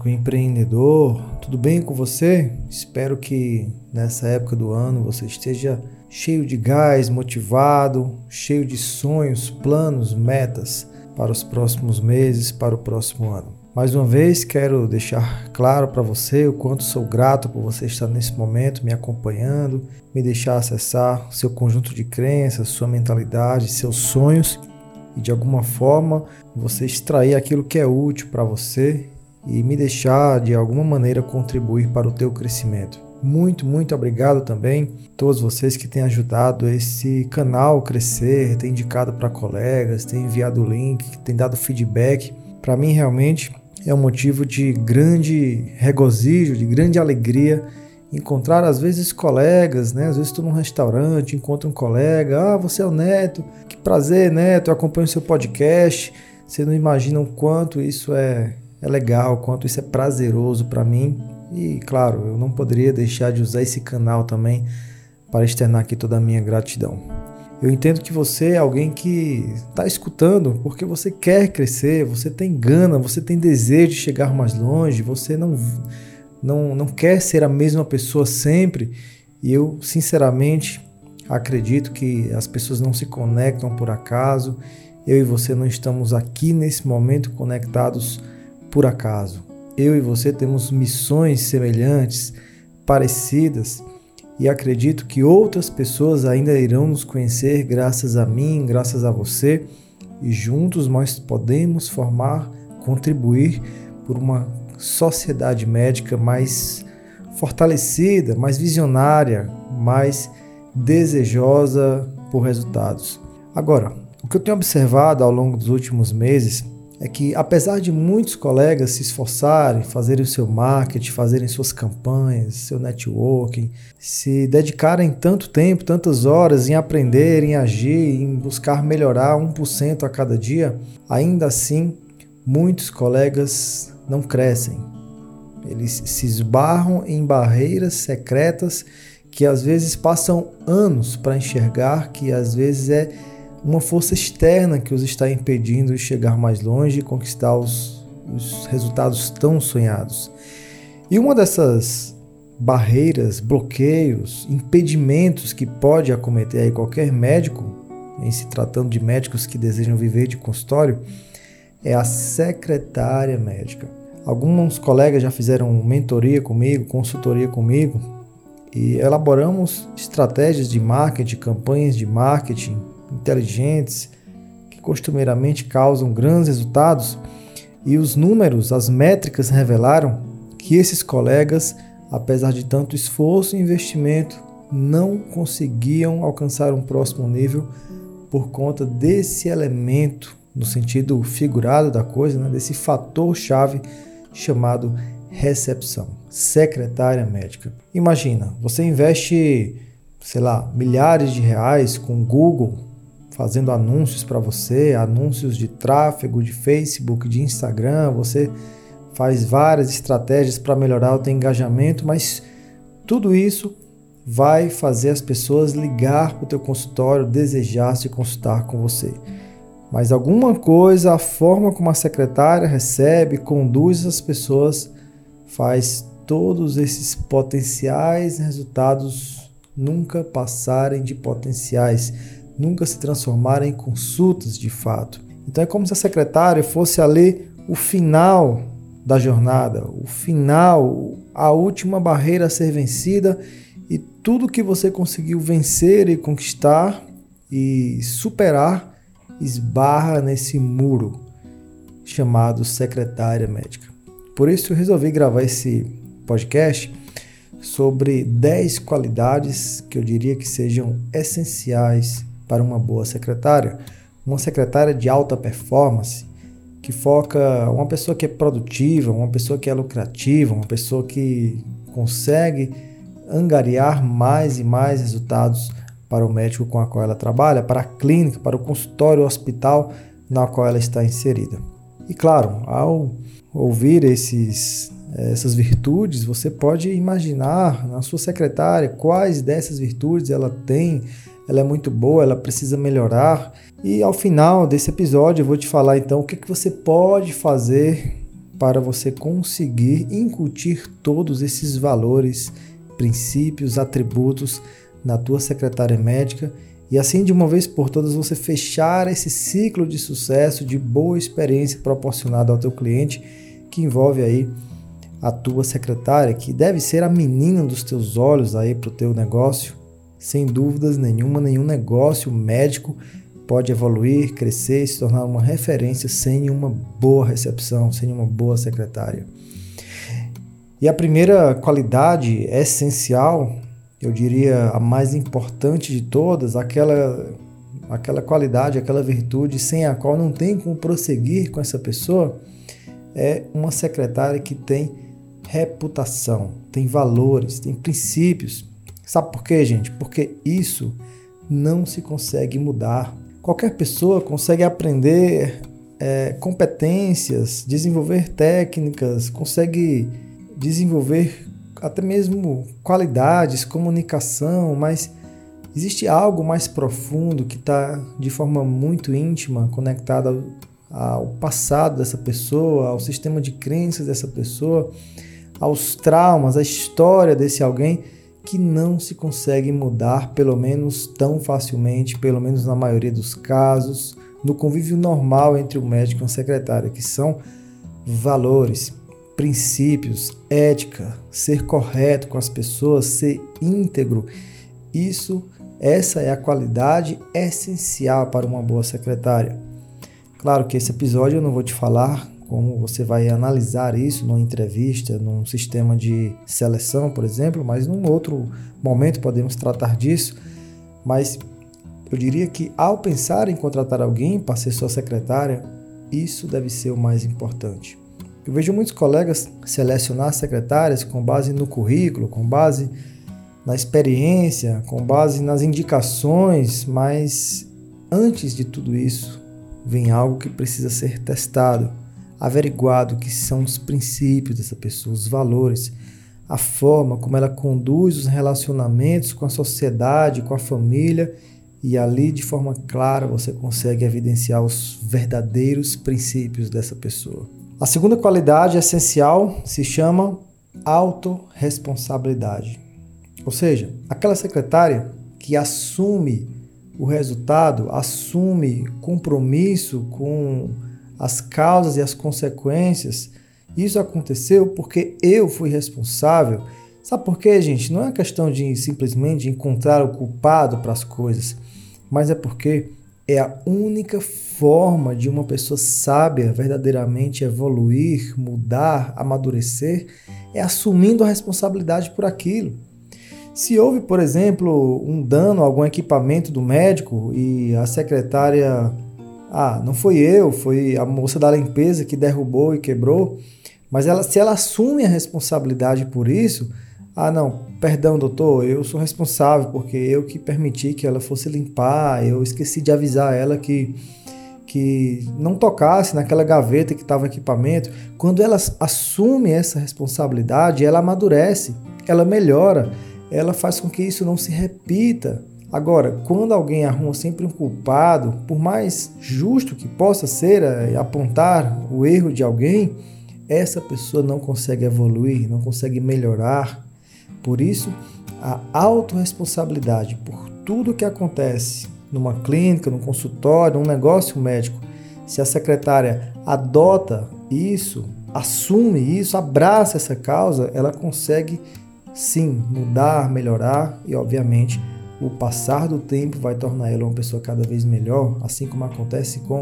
Médico empreendedor, tudo bem com você? Espero que nessa época do ano você esteja cheio de gás, motivado, cheio de sonhos, planos, metas para os próximos meses, para o próximo ano. Mais uma vez, quero deixar claro para você o quanto sou grato por você estar nesse momento me acompanhando, me deixar acessar seu conjunto de crenças, sua mentalidade, seus sonhos e de alguma forma você extrair aquilo que é útil para você e me deixar de alguma maneira contribuir para o teu crescimento. Muito, muito obrigado também a todos vocês que têm ajudado esse canal crescer, têm indicado para colegas, têm enviado o link, têm dado feedback. Para mim realmente é um motivo de grande regozijo, de grande alegria encontrar às vezes colegas, né? Às vezes estou num restaurante, encontro um colega, ah, você é o Neto, que prazer, Neto, eu acompanho o seu podcast. Você não imagina o quanto isso é, é legal, quanto isso é prazeroso para mim. E claro, eu não poderia deixar de usar esse canal também para externar aqui toda a minha gratidão. Eu entendo que você é alguém que está escutando porque você quer crescer, você tem gana, você tem desejo de chegar mais longe, você não não, não quer ser a mesma pessoa sempre. E eu, sinceramente, acredito que as pessoas não se conectam por acaso. Eu e você não estamos aqui nesse momento conectados por acaso. Eu e você temos missões semelhantes, parecidas, e acredito que outras pessoas ainda irão nos conhecer graças a mim, graças a você, e juntos nós podemos formar, contribuir por uma sociedade médica mais fortalecida, mais visionária, mais desejosa por resultados. Agora, o que eu tenho observado ao longo dos últimos meses é que, apesar de muitos colegas se esforçarem, fazerem o seu marketing, fazerem suas campanhas, seu networking, se dedicarem tanto tempo, tantas horas em aprender, em agir, em buscar melhorar 1% a cada dia, ainda assim, muitos colegas não crescem. Eles se esbarram em barreiras secretas que às vezes passam anos para enxergar, que às vezes é uma força externa que os está impedindo de chegar mais longe e conquistar os, os resultados tão sonhados. E uma dessas barreiras, bloqueios, impedimentos que pode acometer aí qualquer médico, em se tratando de médicos que desejam viver de consultório, é a secretária médica. Alguns colegas já fizeram mentoria comigo, consultoria comigo e elaboramos estratégias de marketing, campanhas de marketing inteligentes que costumeiramente causam grandes resultados e os números, as métricas revelaram que esses colegas, apesar de tanto esforço e investimento, não conseguiam alcançar um próximo nível por conta desse elemento, no sentido figurado da coisa, né, desse fator chave chamado recepção, secretária médica. Imagina, você investe, sei lá, milhares de reais com Google fazendo anúncios para você, anúncios de tráfego de Facebook, de Instagram, você faz várias estratégias para melhorar o seu engajamento, mas tudo isso vai fazer as pessoas ligar para o teu consultório, desejar se consultar com você. Mas alguma coisa, a forma como a secretária recebe, conduz as pessoas, faz todos esses potenciais resultados nunca passarem de potenciais, nunca se transformarem em consultas de fato. Então é como se a secretária fosse ali o final da jornada, o final, a última barreira a ser vencida e tudo que você conseguiu vencer e conquistar e superar esbarra nesse muro chamado secretária médica. Por isso eu resolvi gravar esse podcast sobre 10 qualidades que eu diria que sejam essenciais para uma boa secretária. Uma secretária de alta performance que foca uma pessoa que é produtiva, uma pessoa que é lucrativa, uma pessoa que consegue angariar mais e mais resultados para o médico com a qual ela trabalha, para a clínica, para o consultório, o hospital na qual ela está inserida. E claro, ao ouvir esses, essas virtudes, você pode imaginar na sua secretária quais dessas virtudes ela tem, ela é muito boa, ela precisa melhorar. E ao final desse episódio eu vou te falar então o que, que você pode fazer para você conseguir incutir todos esses valores, princípios, atributos na tua secretária médica e assim de uma vez por todas você fechar esse ciclo de sucesso, de boa experiência proporcionada ao teu cliente, que envolve aí a tua secretária, que deve ser a menina dos teus olhos aí para o teu negócio. Sem dúvidas nenhuma, nenhum negócio médico pode evoluir, crescer e se tornar uma referência sem uma boa recepção, sem uma boa secretária. E a primeira qualidade essencial eu diria a mais importante de todas, aquela aquela qualidade, aquela virtude sem a qual não tem como prosseguir com essa pessoa, é uma secretária que tem reputação, tem valores, tem princípios. Sabe por quê, gente? Porque isso não se consegue mudar. Qualquer pessoa consegue aprender é, competências, desenvolver técnicas, consegue desenvolver até mesmo qualidades, comunicação, mas existe algo mais profundo que está de forma muito íntima conectado ao passado dessa pessoa, ao sistema de crenças dessa pessoa, aos traumas, à história desse alguém que não se consegue mudar, pelo menos tão facilmente, pelo menos na maioria dos casos, no convívio normal entre o médico e a secretária, que são valores, princípios, ética, ser correto com as pessoas, ser íntegro. Isso, essa é a qualidade essencial para uma boa secretária. Claro que esse episódio eu não vou te falar como você vai analisar isso numa entrevista, num sistema de seleção, por exemplo, mas num outro momento podemos tratar disso. Mas eu diria que ao pensar em contratar alguém para ser sua secretária, isso deve ser o mais importante. Eu vejo muitos colegas selecionar secretárias com base no currículo, com base na experiência, com base nas indicações, mas antes de tudo isso, vem algo que precisa ser testado, averiguado que são os princípios dessa pessoa, os valores, a forma como ela conduz os relacionamentos com a sociedade, com a família, e ali de forma clara você consegue evidenciar os verdadeiros princípios dessa pessoa. A segunda qualidade essencial se chama autorresponsabilidade. Ou seja, aquela secretária que assume o resultado, assume compromisso com as causas e as consequências. Isso aconteceu porque eu fui responsável. Sabe por quê, gente? Não é questão de simplesmente encontrar o culpado para as coisas, mas é porque é a única forma de uma pessoa sábia verdadeiramente evoluir, mudar, amadurecer, é assumindo a responsabilidade por aquilo. Se houve, por exemplo, um dano a algum equipamento do médico e a secretária, ah, não foi eu, foi a moça da limpeza que derrubou e quebrou, mas ela, se ela assume a responsabilidade por isso, ah, não, perdão, doutor, eu sou responsável porque eu que permiti que ela fosse limpar, eu esqueci de avisar ela que que não tocasse naquela gaveta que estava equipamento. Quando ela assume essa responsabilidade, ela amadurece, ela melhora, ela faz com que isso não se repita. Agora, quando alguém arruma sempre um culpado, por mais justo que possa ser é, apontar o erro de alguém, essa pessoa não consegue evoluir, não consegue melhorar, por isso, a autorresponsabilidade por tudo que acontece numa clínica, num consultório, num negócio médico, se a secretária adota isso, assume isso, abraça essa causa, ela consegue sim mudar, melhorar e, obviamente, o passar do tempo vai tornar ela uma pessoa cada vez melhor, assim como acontece com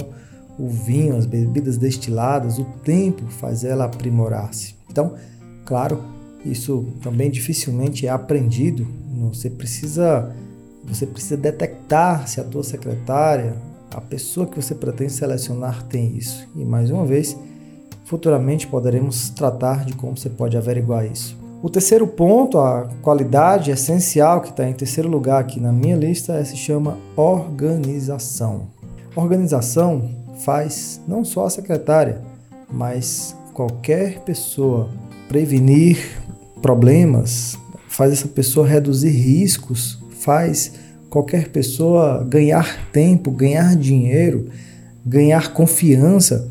o vinho, as bebidas destiladas, o tempo faz ela aprimorar-se. Então, claro, isso também dificilmente é aprendido. Você precisa você precisa detectar se a tua secretária, a pessoa que você pretende selecionar tem isso. E mais uma vez, futuramente poderemos tratar de como você pode averiguar isso. O terceiro ponto, a qualidade essencial que está em terceiro lugar aqui na minha lista, é, se chama organização. Organização faz não só a secretária, mas qualquer pessoa prevenir problemas, faz essa pessoa reduzir riscos, faz qualquer pessoa ganhar tempo, ganhar dinheiro, ganhar confiança.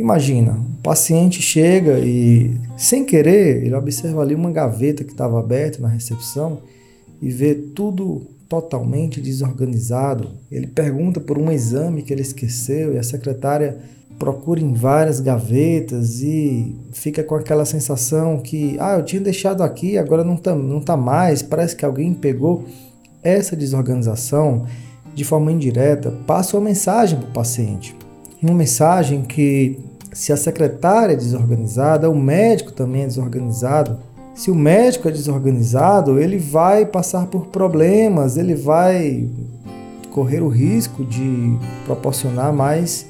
Imagina, o paciente chega e, sem querer, ele observa ali uma gaveta que estava aberta na recepção e vê tudo totalmente desorganizado. Ele pergunta por um exame que ele esqueceu e a secretária procura em várias gavetas e fica com aquela sensação que, ah, eu tinha deixado aqui, agora não está não tá mais, parece que alguém pegou. Essa desorganização, de forma indireta, passa uma mensagem para o paciente. Uma mensagem que, se a secretária é desorganizada, o médico também é desorganizado, se o médico é desorganizado, ele vai passar por problemas, ele vai correr o risco de proporcionar mais,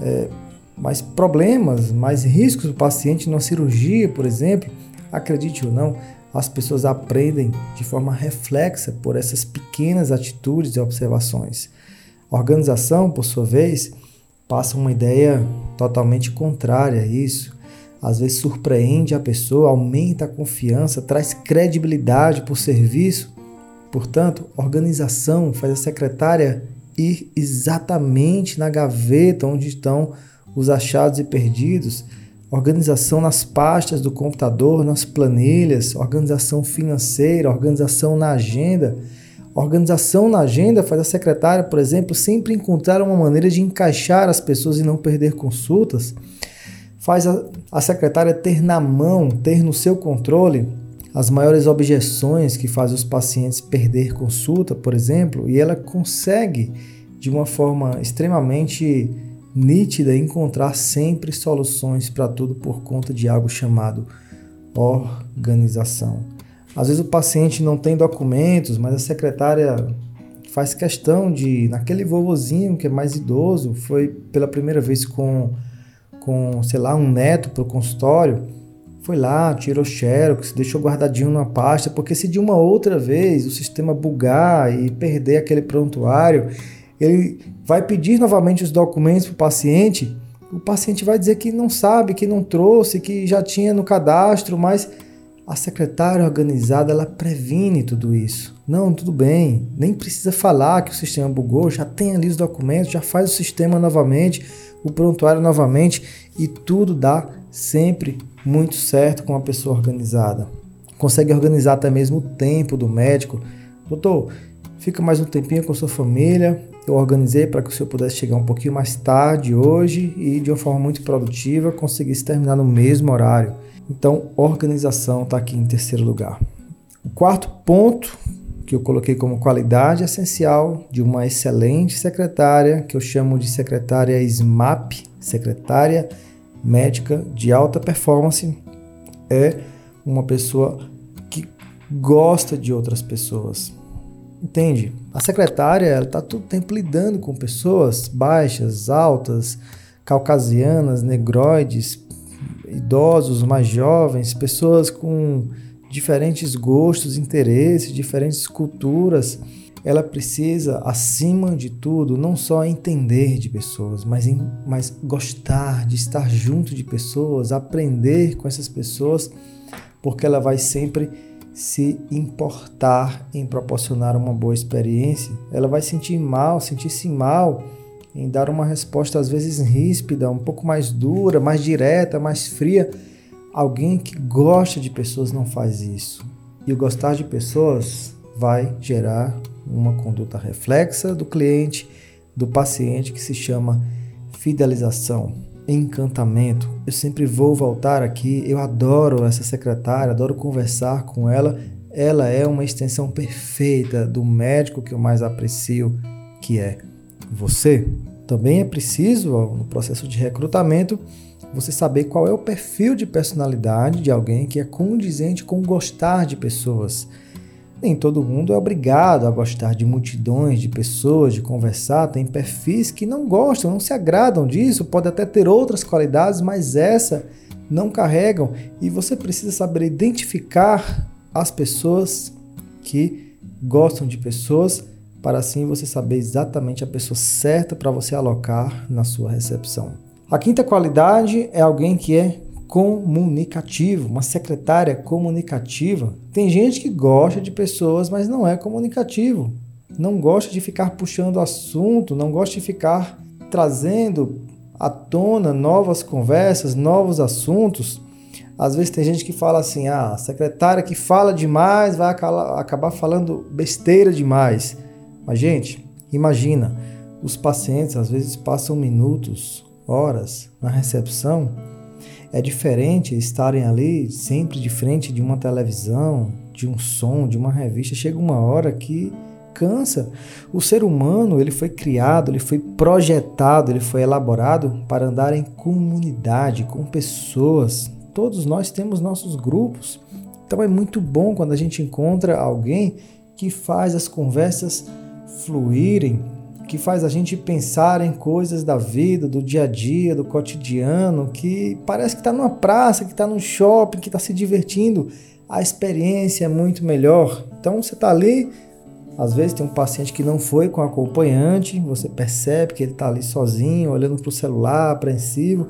é, mais problemas, mais riscos para o paciente na cirurgia, por exemplo. Acredite ou não, as pessoas aprendem de forma reflexa por essas pequenas atitudes e observações. A organização, por sua vez, passa uma ideia totalmente contrária a isso às vezes surpreende a pessoa, aumenta a confiança, traz credibilidade para o serviço. Portanto, organização faz a secretária ir exatamente na gaveta onde estão os achados e perdidos, organização nas pastas do computador, nas planilhas, organização financeira, organização na agenda. Organização na agenda faz a secretária, por exemplo, sempre encontrar uma maneira de encaixar as pessoas e não perder consultas faz a, a secretária ter na mão, ter no seu controle as maiores objeções que fazem os pacientes perder consulta, por exemplo, e ela consegue, de uma forma extremamente nítida, encontrar sempre soluções para tudo por conta de algo chamado organização. Às vezes o paciente não tem documentos, mas a secretária faz questão de, naquele vovozinho que é mais idoso, foi pela primeira vez com com, sei lá, um neto para o consultório, foi lá, tirou xerox, deixou guardadinho numa pasta, porque se de uma outra vez o sistema bugar e perder aquele prontuário, ele vai pedir novamente os documentos para o paciente, o paciente vai dizer que não sabe, que não trouxe, que já tinha no cadastro, mas a secretária organizada ela previne tudo isso. Não, tudo bem, nem precisa falar que o sistema bugou, já tem ali os documentos, já faz o sistema novamente, o prontuário novamente e tudo dá sempre muito certo com a pessoa organizada. Consegue organizar até mesmo o tempo do médico. Doutor, fica mais um tempinho com sua família. Eu organizei para que o senhor pudesse chegar um pouquinho mais tarde hoje e de uma forma muito produtiva conseguisse terminar no mesmo horário. Então, organização está aqui em terceiro lugar. O quarto ponto que eu coloquei como qualidade essencial de uma excelente secretária, que eu chamo de secretária SMAP, secretária médica de alta performance, é uma pessoa que gosta de outras pessoas. Entende? A secretária está todo tempo lidando com pessoas baixas, altas, caucasianas, negroides, idosos, mais jovens, pessoas com diferentes gostos, interesses, diferentes culturas, ela precisa, acima de tudo, não só entender de pessoas, mas, em, mas gostar de estar junto de pessoas, aprender com essas pessoas, porque ela vai sempre se importar em proporcionar uma boa experiência. Ela vai sentir mal, sentir-se mal em dar uma resposta às vezes ríspida, um pouco mais dura, mais direta, mais fria Alguém que gosta de pessoas não faz isso. E o gostar de pessoas vai gerar uma conduta reflexa do cliente, do paciente, que se chama fidelização, encantamento. Eu sempre vou voltar aqui, eu adoro essa secretária, adoro conversar com ela. Ela é uma extensão perfeita do médico que eu mais aprecio, que é você. Também é preciso, no processo de recrutamento, você saber qual é o perfil de personalidade de alguém que é condizente com gostar de pessoas. Nem todo mundo é obrigado a gostar de multidões de pessoas, de conversar. Tem perfis que não gostam, não se agradam disso, pode até ter outras qualidades, mas essa não carregam. E você precisa saber identificar as pessoas que gostam de pessoas, para assim você saber exatamente a pessoa certa para você alocar na sua recepção. A quinta qualidade é alguém que é comunicativo, uma secretária comunicativa. Tem gente que gosta de pessoas, mas não é comunicativo. não gosta de ficar puxando assunto, não gosta de ficar trazendo à tona novas conversas, novos assuntos. Às vezes tem gente que fala assim: ah, a secretária que fala demais vai acabar falando besteira demais. Mas, gente, imagina, os pacientes às vezes passam minutos, horas na recepção. É diferente estarem ali sempre de frente de uma televisão, de um som, de uma revista. Chega uma hora que cansa. O ser humano, ele foi criado, ele foi projetado, ele foi elaborado para andar em comunidade, com pessoas. Todos nós temos nossos grupos. Então é muito bom quando a gente encontra alguém que faz as conversas fluírem, que faz a gente pensar em coisas da vida, do dia a dia, do cotidiano, que parece que está numa praça, que está num shopping, que está se divertindo. A experiência é muito melhor. Então você está ali às vezes tem um paciente que não foi com acompanhante, você percebe que ele está ali sozinho, olhando para o celular, apreensivo.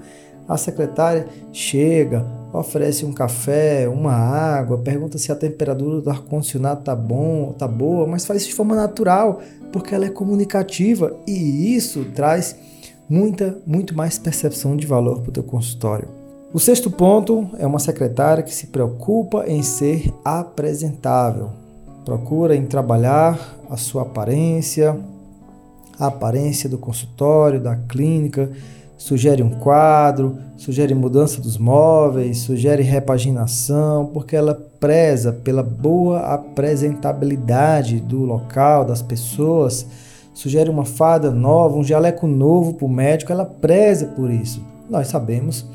A secretária chega, oferece um café, uma água, pergunta se a temperatura do ar-condicionado está bom, tá boa, mas faz isso de forma natural, porque ela é comunicativa e isso traz muita, muito mais percepção de valor para o teu consultório. O sexto ponto é uma secretária que se preocupa em ser apresentável. Procura em trabalhar a sua aparência, a aparência do consultório, da clínica, sugere um quadro, sugere mudança dos móveis, sugere repaginação, porque ela preza pela boa apresentabilidade do local, das pessoas, sugere uma fada nova, um jaleco novo para o médico, ela preza por isso. Nós sabemos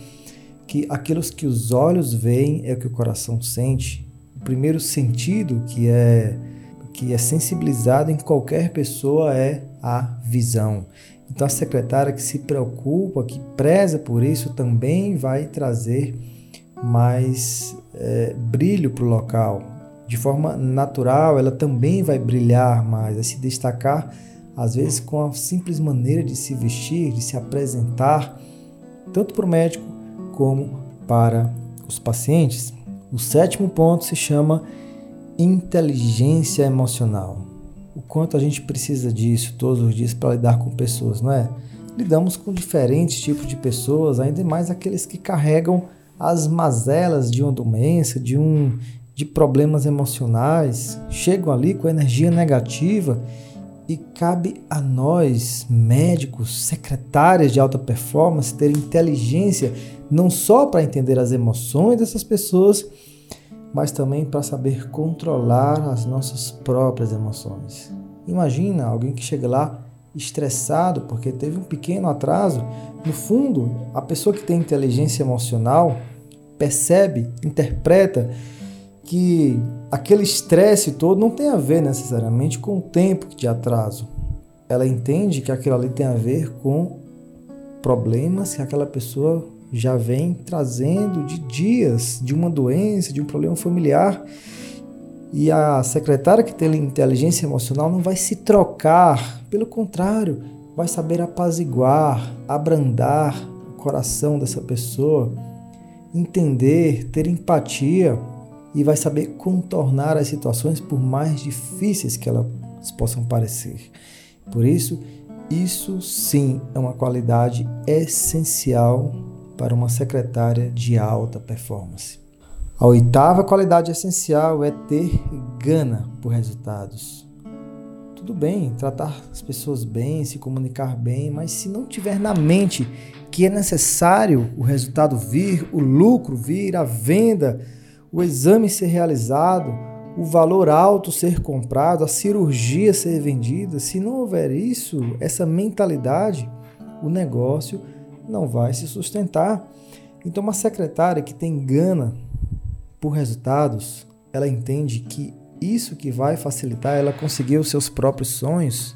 que aquilo que os olhos veem é o que o coração sente, primeiro sentido que é que é sensibilizado em qualquer pessoa é a visão. Então a secretária que se preocupa, que preza por isso, também vai trazer mais é, brilho para o local. De forma natural, ela também vai brilhar mais, vai se destacar, às vezes com a simples maneira de se vestir, de se apresentar, tanto para o médico como para os pacientes. O sétimo ponto se chama inteligência emocional. O quanto a gente precisa disso todos os dias para lidar com pessoas, não é? Lidamos com diferentes tipos de pessoas, ainda mais aqueles que carregam as mazelas de uma doença, de um de problemas emocionais, chegam ali com energia negativa e cabe a nós, médicos, secretárias de alta performance, ter inteligência não só para entender as emoções dessas pessoas, mas também para saber controlar as nossas próprias emoções. Imagina alguém que chega lá estressado porque teve um pequeno atraso. No fundo, a pessoa que tem inteligência emocional percebe, interpreta que aquele estresse todo não tem a ver necessariamente com o tempo de atraso. Ela entende que aquilo ali tem a ver com problemas que aquela pessoa já vem trazendo de dias, de uma doença, de um problema familiar. E a secretária que tem inteligência emocional não vai se trocar, pelo contrário, vai saber apaziguar, abrandar o coração dessa pessoa, entender, ter empatia e vai saber contornar as situações por mais difíceis que elas possam parecer. Por isso, isso sim é uma qualidade essencial para uma secretária de alta performance. A oitava qualidade essencial é ter gana por resultados. Tudo bem, tratar as pessoas bem, se comunicar bem, mas se não tiver na mente que é necessário o resultado vir, o lucro vir, a venda, o exame ser realizado, o valor alto ser comprado, a cirurgia ser vendida, se não houver isso, essa mentalidade, o negócio não vai se sustentar. Então, uma secretária que tem gana por resultados, ela entende que isso que vai facilitar ela conseguir os seus próprios sonhos,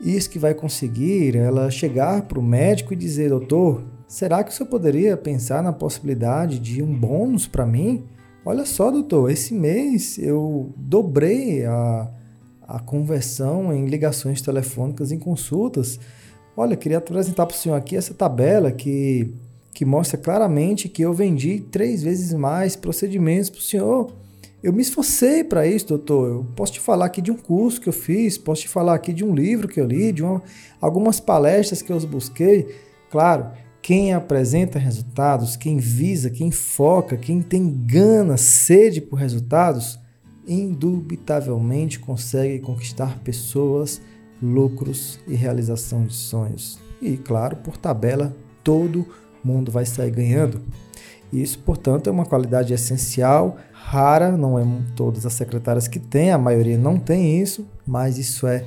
isso que vai conseguir ela chegar para o médico e dizer: Doutor, será que o senhor poderia pensar na possibilidade de um bônus para mim? Olha só, doutor, esse mês eu dobrei a, a conversão em ligações telefônicas em consultas. Olha, queria apresentar para o senhor aqui essa tabela que, que mostra claramente que eu vendi três vezes mais procedimentos para o senhor. Eu me esforcei para isso, doutor. Eu posso te falar aqui de um curso que eu fiz, posso te falar aqui de um livro que eu li, de uma, algumas palestras que eu busquei. Claro, quem apresenta resultados, quem visa, quem foca, quem tem gana, sede por resultados, indubitavelmente consegue conquistar pessoas, lucros e realização de sonhos. E, claro, por tabela, todo mundo vai sair ganhando. Isso, portanto, é uma qualidade essencial, rara, não é todas as secretárias que têm, a maioria não tem isso, mas isso é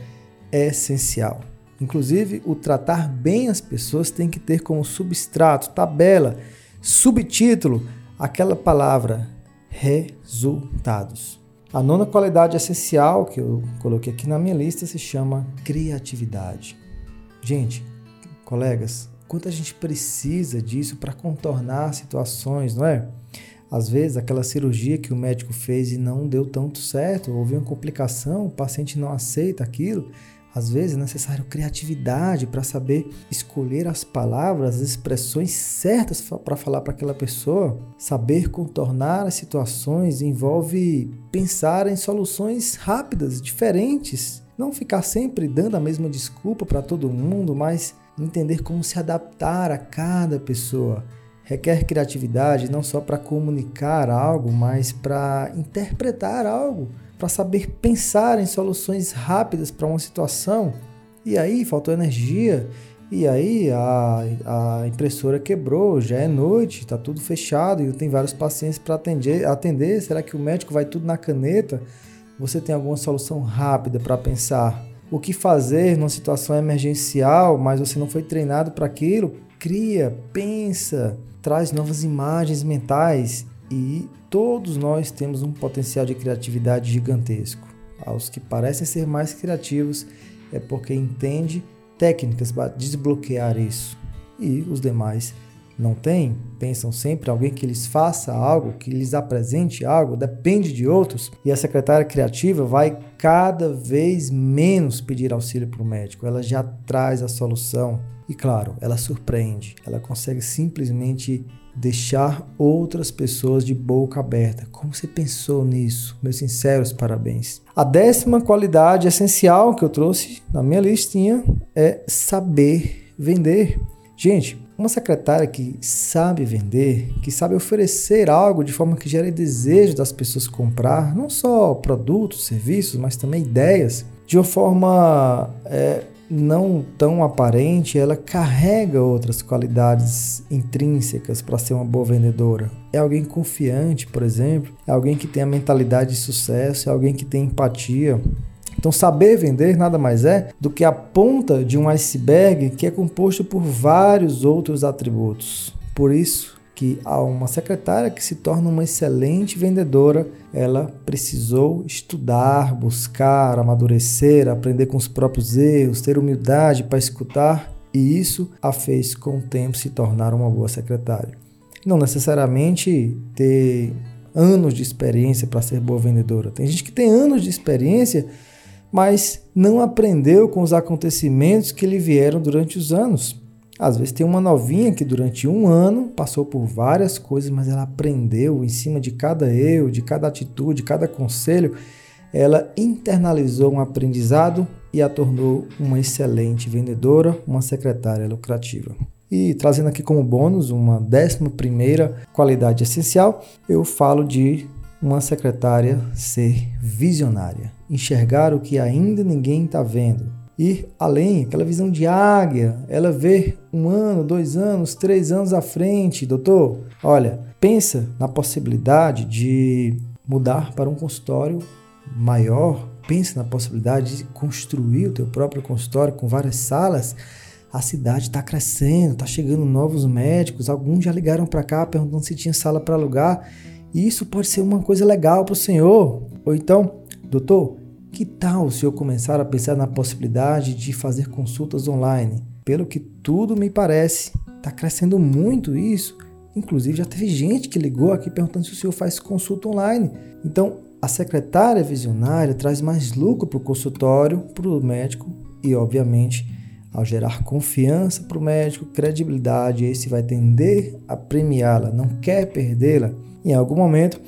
essencial. Inclusive, o tratar bem as pessoas tem que ter como substrato, tabela, subtítulo, aquela palavra resultados. A nona qualidade essencial que eu coloquei aqui na minha lista se chama criatividade. Gente, colegas, quanto a gente precisa disso para contornar situações, não é? Às vezes, aquela cirurgia que o médico fez e não deu tanto certo, houve uma complicação, o paciente não aceita aquilo. Às vezes é necessário criatividade para saber escolher as palavras, as expressões certas para falar para aquela pessoa. Saber contornar as situações envolve pensar em soluções rápidas, diferentes. Não ficar sempre dando a mesma desculpa para todo mundo, mas entender como se adaptar a cada pessoa. Requer criatividade não só para comunicar algo, mas para interpretar algo, para saber pensar em soluções rápidas para uma situação. E aí faltou energia, e aí a, a impressora quebrou, já é noite, está tudo fechado e tem vários pacientes para atender, atender. Será que o médico vai tudo na caneta? Você tem alguma solução rápida para pensar? o que fazer numa situação emergencial, mas você não foi treinado para aquilo, cria, pensa, traz novas imagens mentais e todos nós temos um potencial de criatividade gigantesco. Aos que parecem ser mais criativos é porque entende técnicas para desbloquear isso. E os demais não têm, pensam sempre alguém que lhes faça algo, que lhes apresente algo, depende de outros, e a secretária criativa vai cada vez menos pedir auxílio para o médico, ela já traz a solução. E claro, ela surpreende, ela consegue simplesmente deixar outras pessoas de boca aberta. Como você pensou nisso? Meus sinceros parabéns. A décima qualidade essencial que eu trouxe na minha listinha é saber vender. Gente, uma secretária que sabe vender, que sabe oferecer algo de forma que gere desejo das pessoas comprar, não só produtos, serviços, mas também ideias, de uma forma é, não tão aparente, ela carrega outras qualidades intrínsecas para ser uma boa vendedora. É alguém confiante, por exemplo, é alguém que tem a mentalidade de sucesso, é alguém que tem empatia, então, saber vender nada mais é do que a ponta de um iceberg que é composto por vários outros atributos. Por isso que a uma secretária que se torna uma excelente vendedora, ela precisou estudar, buscar, amadurecer, aprender com os próprios erros, ter humildade para escutar, e isso a fez com o tempo se tornar uma boa secretária. Não necessariamente ter anos de experiência para ser boa vendedora. Tem gente que tem anos de experiência mas não aprendeu com os acontecimentos que lhe vieram durante os anos. Às vezes tem uma novinha que durante um ano passou por várias coisas, mas ela aprendeu em cima de cada erro, de cada atitude, de cada conselho, ela internalizou um aprendizado e a tornou uma excelente vendedora, uma secretária lucrativa. E trazendo aqui como bônus uma décima primeira qualidade essencial, eu falo de uma secretária ser visionária, enxergar o que ainda ninguém está vendo, ir além, aquela visão de águia, ela vê um ano, dois anos, três anos à frente, doutor. Olha, pensa na possibilidade de mudar para um consultório maior, pensa na possibilidade de construir o teu próprio consultório com várias salas. A cidade está crescendo, está chegando novos médicos, alguns já ligaram para cá perguntando se tinha sala para alugar e isso pode ser uma coisa legal para o senhor. Ou então, doutor, que tal o senhor começar a pensar na possibilidade de fazer consultas online? Pelo que tudo me parece, está crescendo muito isso. Inclusive, já teve gente que ligou aqui perguntando se o senhor faz consulta online. Então, a secretária visionária traz mais lucro para o consultório, para o médico e, obviamente, ao gerar confiança para o médico, credibilidade, esse vai tender a premiá-la, não quer perdê-la em algum momento,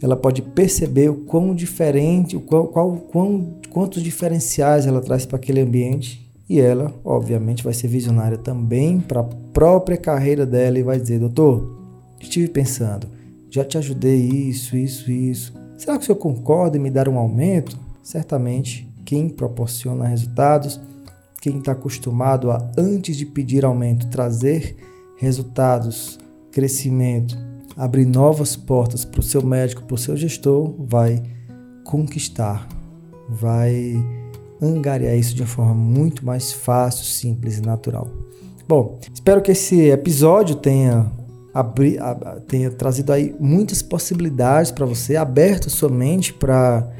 ela pode perceber o quão diferente, o qual, qual, quão, quantos diferenciais ela traz para aquele ambiente e ela, obviamente, vai ser visionária também para a própria carreira dela e vai dizer: Doutor, estive pensando, já te ajudei isso, isso, isso. Será que o senhor concorda em me dar um aumento? Certamente, quem proporciona resultados, quem está acostumado a, antes de pedir aumento, trazer resultados, crescimento, abrir novas portas para o seu médico, para o seu gestor, vai conquistar, vai angariar isso de uma forma muito mais fácil, simples e natural. Bom, espero que esse episódio tenha, abri, tenha trazido aí muitas possibilidades para você, aberto sua mente para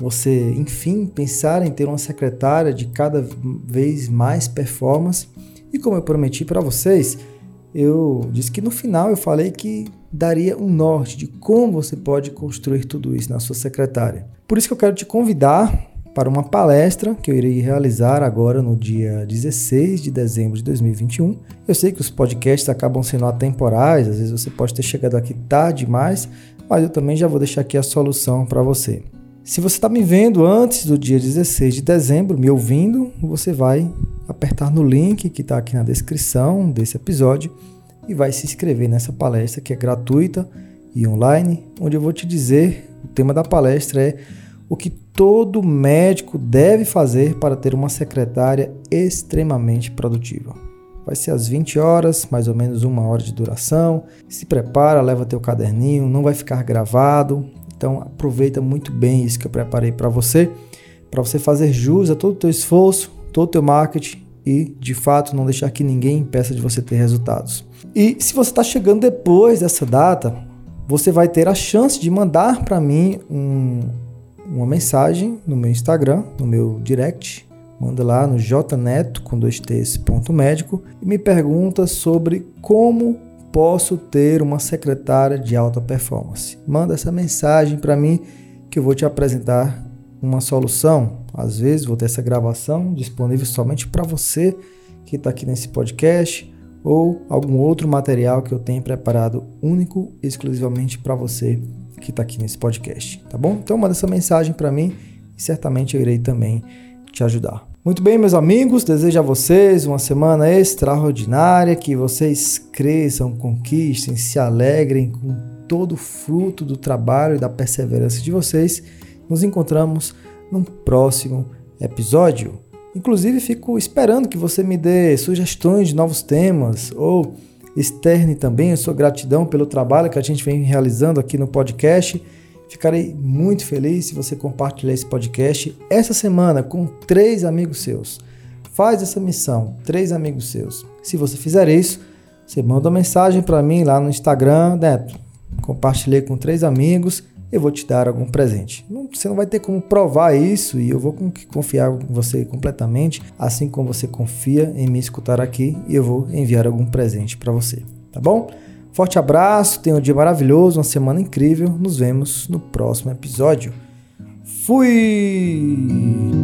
você, enfim, pensar em ter uma secretária de cada vez mais performance. E como eu prometi para vocês, eu disse que no final eu falei que daria um norte de como você pode construir tudo isso na sua secretária. Por isso que eu quero te convidar para uma palestra que eu irei realizar agora no dia 16 de dezembro de 2021. Eu sei que os podcasts acabam sendo atemporais, às vezes você pode ter chegado aqui tarde demais, mas eu também já vou deixar aqui a solução para você. Se você está me vendo antes do dia 16 de dezembro, me ouvindo, você vai apertar no link que está aqui na descrição desse episódio e vai se inscrever nessa palestra que é gratuita e online, onde eu vou te dizer, o tema da palestra é o que todo médico deve fazer para ter uma secretária extremamente produtiva. Vai ser às 20 horas, mais ou menos uma hora de duração. Se prepara, leva teu caderninho, não vai ficar gravado, então aproveita muito bem isso que eu preparei para você, para você fazer jus a todo o teu esforço, todo o teu marketing e, de fato, não deixar que ninguém impeça de você ter resultados. E se você está chegando depois dessa data, você vai ter a chance de mandar para mim um, uma mensagem no meu Instagram, no meu direct, manda lá no jneto com dois t's ponto médico e me pergunta sobre como posso ter uma secretária de alta performance? Manda essa mensagem para mim que eu vou te apresentar uma solução. Às vezes vou ter essa gravação disponível somente para você que está aqui nesse podcast ou algum outro material que eu tenha preparado único exclusivamente para você que está aqui nesse podcast, tá bom? Então manda essa mensagem para mim e certamente eu irei também te ajudar. Muito bem, meus amigos, desejo a vocês uma semana extraordinária, que vocês cresçam, conquistem, se alegrem com todo o fruto do trabalho e da perseverança de vocês. Nos encontramos num próximo episódio. Inclusive, fico esperando que você me dê sugestões de novos temas ou externe também a sua gratidão pelo trabalho que a gente vem realizando aqui no podcast Ficarei muito feliz se você compartilhar esse podcast essa semana com três amigos seus. Faz essa missão, três amigos seus. Se você fizer isso, você manda uma mensagem para mim lá no Instagram, Neto. Compartilhei com três amigos, eu vou te dar algum presente. Você não vai ter como provar isso e eu vou confiar em você completamente, assim como você confia em me escutar aqui e eu vou enviar algum presente para você, tá bom? Forte abraço, tenha um dia maravilhoso, uma semana incrível. Nos vemos no próximo episódio. Fui!